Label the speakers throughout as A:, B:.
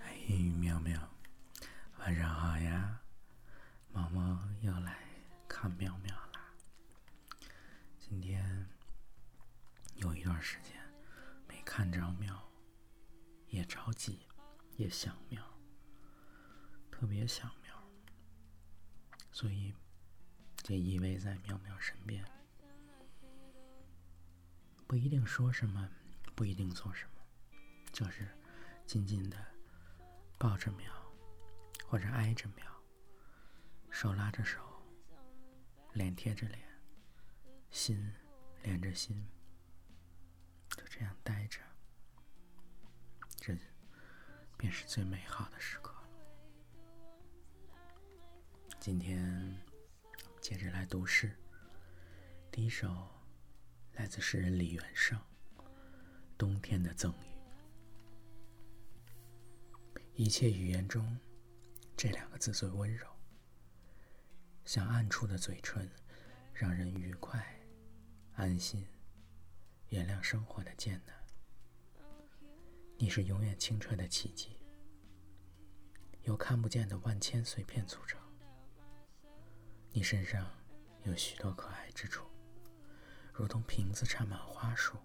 A: 哎，喵喵，晚上好呀！毛毛又来看喵喵啦。今天有一段时间没看着喵，也着急，也想喵，特别想喵，所以就依偎在喵喵身边，不一定说什么，不一定做什么，就是静静的抱着苗，或者挨着苗，手拉着手，脸贴着脸，心连着心，就这样待着，这便是最美好的时刻。今天接着来读诗，第一首来自诗人李元胜，《冬天的赠予》。一切语言中，这两个字最温柔，像暗处的嘴唇，让人愉快、安心、原谅生活的艰难。你是永远清澈的奇迹，由看不见的万千碎片组成。你身上有许多可爱之处，如同瓶子插满花束。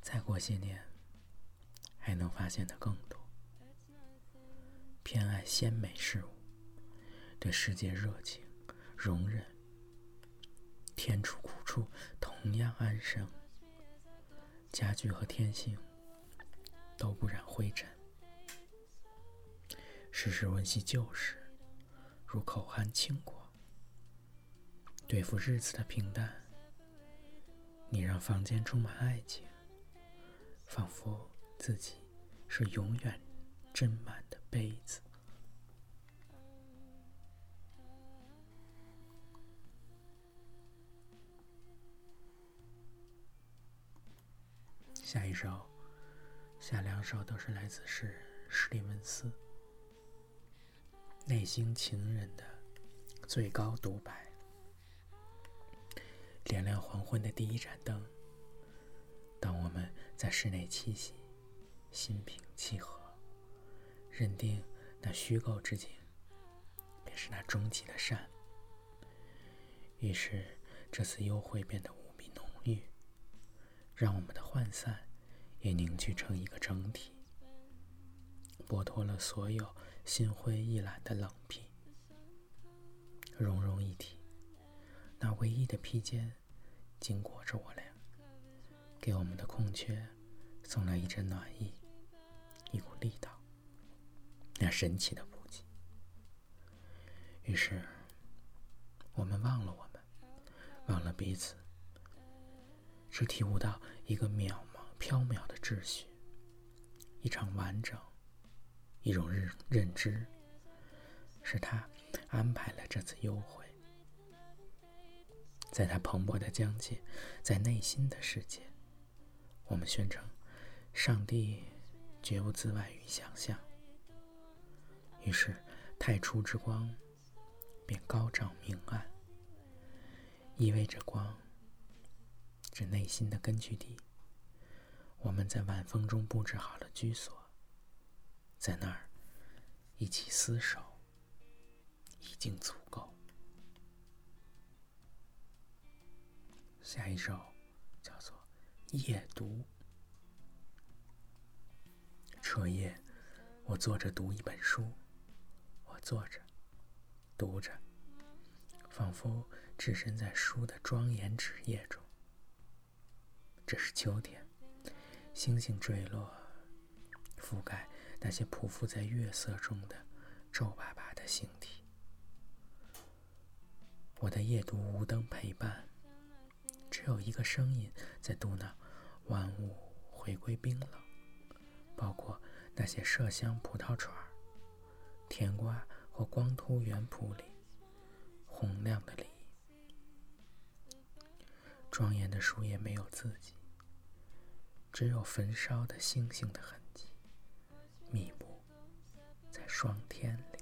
A: 再过些年，还能发现的更多。偏爱鲜美事物，对世界热情、容忍，甜楚苦处同样安生。家具和天性都不染灰尘，时时温习旧事，如口含清果。对付日子的平淡，你让房间充满爱情，仿佛自己是永远斟满的杯子。下一首，下两首都是来自诗人史蒂文斯，内心情人的最高独白。点亮黄昏的第一盏灯，当我们在室内栖息，心平气和，认定那虚构之景，便是那终极的善。于是，这次幽会变得无比浓郁。让我们的涣散也凝聚成一个整体，剥脱了所有心灰意懒的冷僻，融融一体。那唯一的披肩紧裹着我俩，给我们的空缺送来一阵暖意，一股力道，那神奇的补给。于是，我们忘了我们，忘了彼此。只体悟到一个渺茫缥缈的秩序，一场完整，一种认认知，是他安排了这次幽会，在他蓬勃的疆界，在内心的世界，我们宣称，上帝绝不自外于想象。于是太初之光便高照明暗，意味着光。是内心的根据地。我们在晚风中布置好了居所，在那儿一起厮守，已经足够。下一首叫做《夜读》。彻夜，我坐着读一本书，坐着，读着，仿佛置身在书的庄严纸页中。这是秋天，星星坠落，覆盖那些匍匐在月色中的皱巴巴的星体。我的夜读无灯陪伴，只有一个声音在嘟囔：万物回归冰冷，包括那些麝香葡萄串儿、甜瓜或光秃园圃里洪亮的梨。庄严的树叶没有自己。只有焚烧的星星的痕迹，密布在霜天里。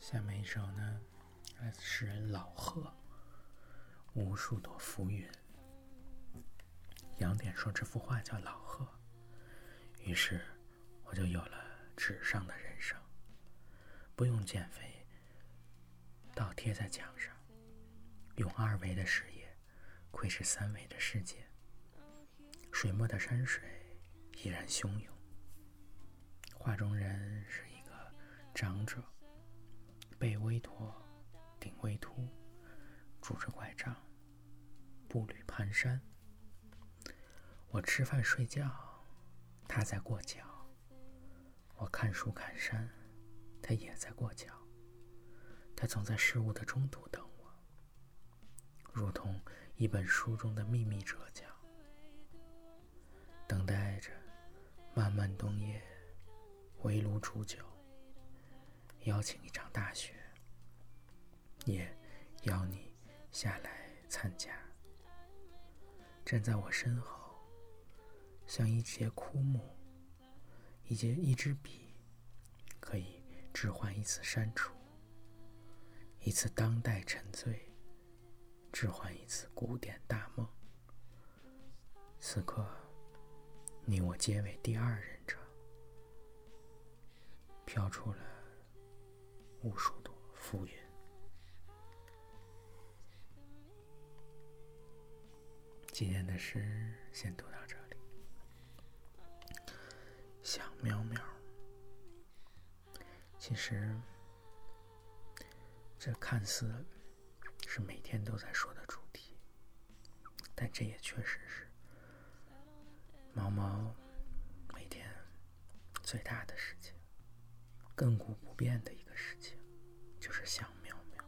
A: 下面一首呢，来自诗人老贺，无数朵浮云。杨典说这幅画叫老贺，于是，我就有了纸上的人生，不用减肥，倒贴在墙上，用二维的视野窥视三维的世界。水墨的山水依然汹涌，画中人是一个长者，背微驼，顶微秃，拄着拐杖，步履蹒跚。我吃饭睡觉。他在过桥，我看书看山，他也在过桥。他总在事物的中途等我，如同一本书中的秘密折角，等待着漫漫冬夜围炉煮酒，邀请一场大雪，也邀你下来参加。站在我身后。像一截枯木，一节一支笔，可以置换一次删除，一次当代沉醉，置换一次古典大梦。此刻，你我皆为第二人者，飘出了无数朵浮云。今天的诗先读到这。想喵喵，其实这看似是每天都在说的主题，但这也确实是毛毛每天最大的事情，亘古不变的一个事情，就是想喵喵，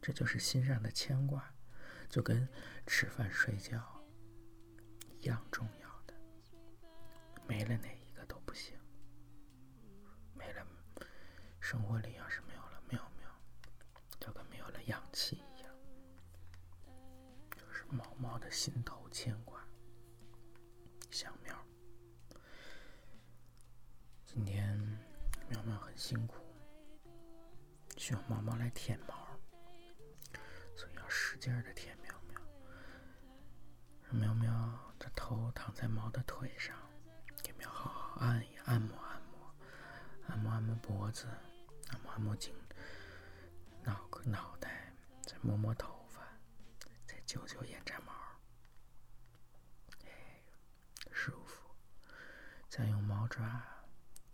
A: 这就是心上的牵挂，就跟吃饭睡觉一样重要的，没了那。不行，没了。生活里要是没有了喵喵，就跟没有了氧气一样。就是毛毛的心头牵挂，想喵。今天喵喵很辛苦，需要毛毛来舔毛，所以要使劲的舔喵喵。让喵喵的头躺在毛的腿上。给喵好好按一按摩按摩，按摩按摩脖子，按摩颈，脑壳脑袋，再摸摸头发，再揪揪眼睫毛，哎，舒服。再用毛爪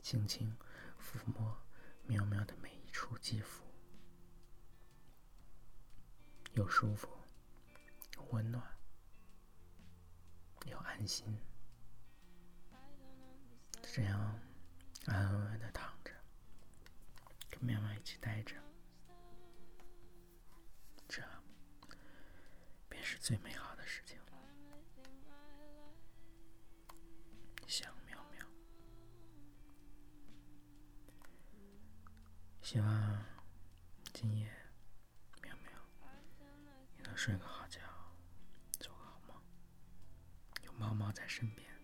A: 轻轻抚摸喵喵的每一处肌肤，又舒服，又温暖，又安心。这样安安稳稳的躺，跟喵喵一起待着，这便是最美好的事情了。想喵喵，希望今夜喵喵你能睡个好觉，做个好梦，有猫猫在身边。